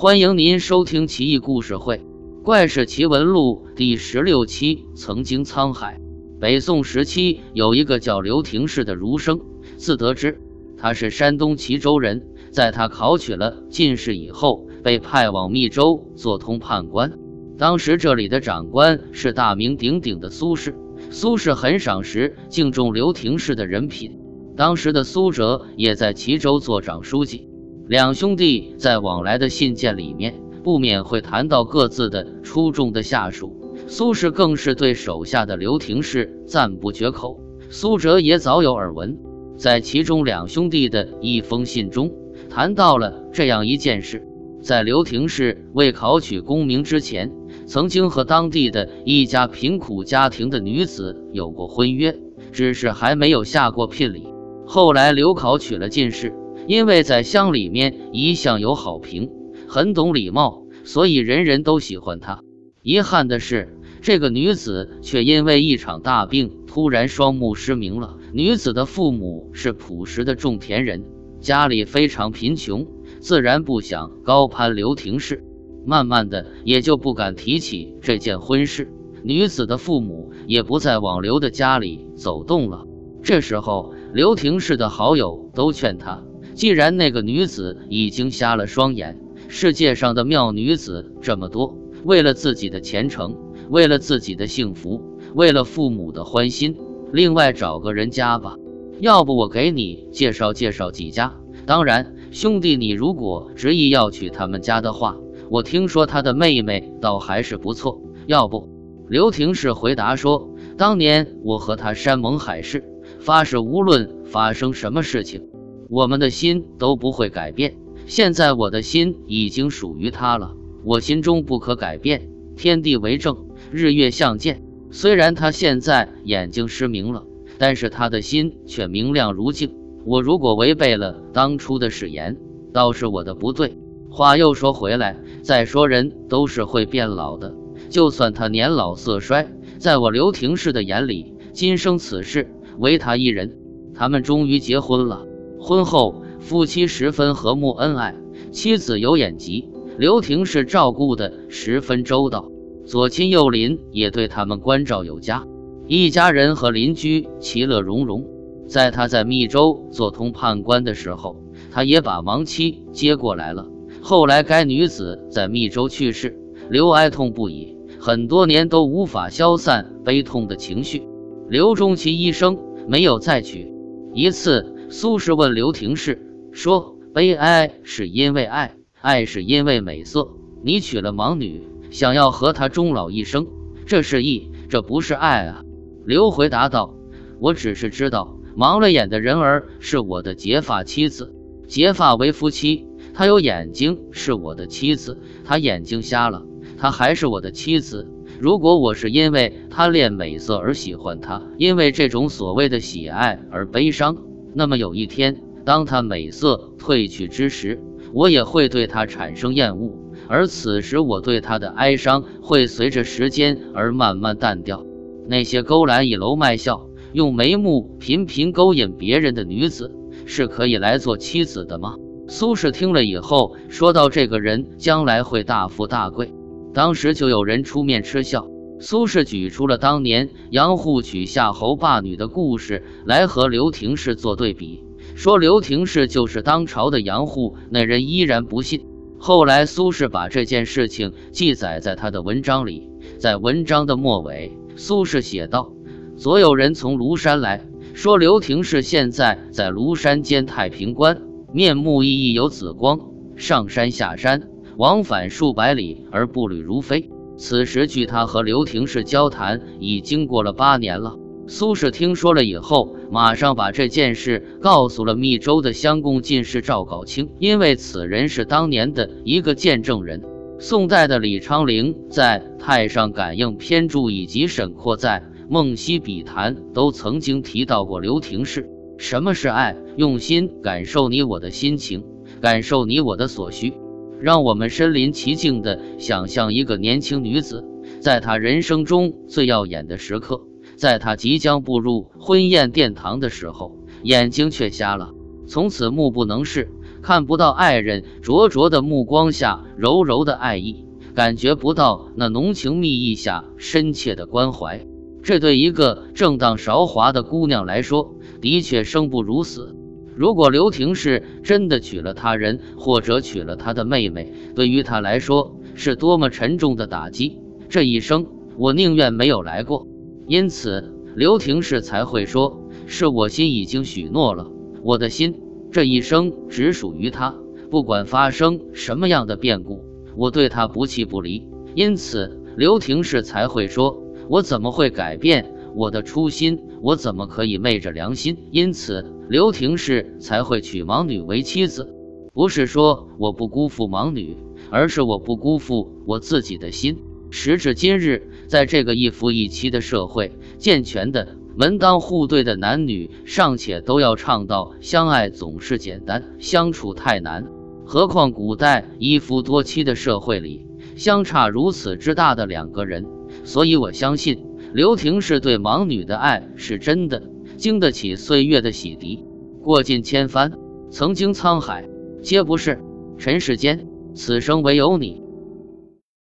欢迎您收听《奇异故事会·怪事奇闻录》第十六期。曾经沧海，北宋时期有一个叫刘廷士的儒生，自得知他是山东齐州人。在他考取了进士以后，被派往密州做通判官。当时这里的长官是大名鼎鼎的苏轼，苏轼很赏识、敬重刘廷士的人品。当时的苏辙也在齐州做长书记，两兄弟在往来的信件里面，不免会谈到各自的出众的下属。苏轼更是对手下的刘廷士赞不绝口，苏辙也早有耳闻。在其中两兄弟的一封信中，谈到了这样一件事：在刘廷士未考取功名之前，曾经和当地的一家贫苦家庭的女子有过婚约，只是还没有下过聘礼。后来刘考取了进士，因为在乡里面一向有好评，很懂礼貌，所以人人都喜欢他。遗憾的是，这个女子却因为一场大病突然双目失明了。女子的父母是朴实的种田人，家里非常贫穷，自然不想高攀刘廷士，慢慢的也就不敢提起这件婚事。女子的父母也不再往刘的家里走动了。这时候。刘廷士的好友都劝他，既然那个女子已经瞎了双眼，世界上的妙女子这么多，为了自己的前程，为了自己的幸福，为了父母的欢心，另外找个人家吧。要不我给你介绍介绍几家？当然，兄弟，你如果执意要娶他们家的话，我听说他的妹妹倒还是不错。要不，刘廷士回答说：“当年我和他山盟海誓。”发誓，无论发生什么事情，我们的心都不会改变。现在我的心已经属于他了，我心中不可改变。天地为证，日月相见。虽然他现在眼睛失明了，但是他的心却明亮如镜。我如果违背了当初的誓言，倒是我的不对。话又说回来，再说人都是会变老的，就算他年老色衰，在我刘廷士的眼里，今生此世。唯他一人，他们终于结婚了。婚后，夫妻十分和睦恩爱，妻子有眼疾，刘廷是照顾的十分周到，左亲右邻也对他们关照有加，一家人和邻居其乐融融。在他在密州做通判官的时候，他也把亡妻接过来了。后来该女子在密州去世，刘哀痛不已，很多年都无法消散悲痛的情绪。刘终其一生。没有再娶。一次，苏轼问刘廷士说：“悲哀是因为爱，爱是因为美色。你娶了盲女，想要和她终老一生，这是义，这不是爱啊。”刘回答道：“我只是知道，盲了眼的人儿是我的结发妻子，结发为夫妻。她有眼睛是我的妻子，她眼睛瞎了，她还是我的妻子。”如果我是因为他恋美色而喜欢他，因为这种所谓的喜爱而悲伤，那么有一天，当他美色褪去之时，我也会对他产生厌恶，而此时我对他的哀伤会随着时间而慢慢淡掉。那些勾栏倚楼卖笑，用眉目频频勾引别人的女子，是可以来做妻子的吗？苏轼听了以后说到：“这个人将来会大富大贵。”当时就有人出面嗤笑，苏轼举出了当年杨户娶夏侯霸女的故事来和刘廷士做对比，说刘廷士就是当朝的杨户，那人依然不信。后来苏轼把这件事情记载在他的文章里，在文章的末尾，苏轼写道：“所有人从庐山来说刘廷士现在在庐山间太平官，面目熠熠有紫光，上山下山。”往返数百里而步履如飞。此时距他和刘廷士交谈已经过了八年了。苏轼听说了以后，马上把这件事告诉了密州的乡公进士赵杲清，因为此人是当年的一个见证人。宋代的李昌龄在《太上感应篇注》以及沈括在《梦溪笔谈》都曾经提到过刘廷士。什么是爱？用心感受你我的心情，感受你我的所需。让我们身临其境地想象一个年轻女子，在她人生中最耀眼的时刻，在她即将步入婚宴殿堂的时候，眼睛却瞎了，从此目不能视，看不到爱人灼灼的目光下柔柔的爱意，感觉不到那浓情蜜意下深切的关怀。这对一个正当韶华的姑娘来说，的确生不如死。如果刘婷是真的娶了他人，或者娶了他的妹妹，对于他来说是多么沉重的打击！这一生，我宁愿没有来过。因此，刘婷是才会说：“是我心已经许诺了，我的心这一生只属于他，不管发生什么样的变故，我对他不弃不离。”因此，刘婷是才会说。我怎么会改变我的初心？我怎么可以昧着良心？因此，刘廷氏才会娶盲女为妻子。不是说我不辜负盲女，而是我不辜负我自己的心。时至今日，在这个一夫一妻的社会，健全的门当户对的男女尚且都要倡导相爱总是简单，相处太难，何况古代一夫多妻的社会里，相差如此之大的两个人。所以，我相信刘婷是对盲女的爱是真的，经得起岁月的洗涤，过尽千帆，曾经沧海，皆不是。尘世间，此生唯有你。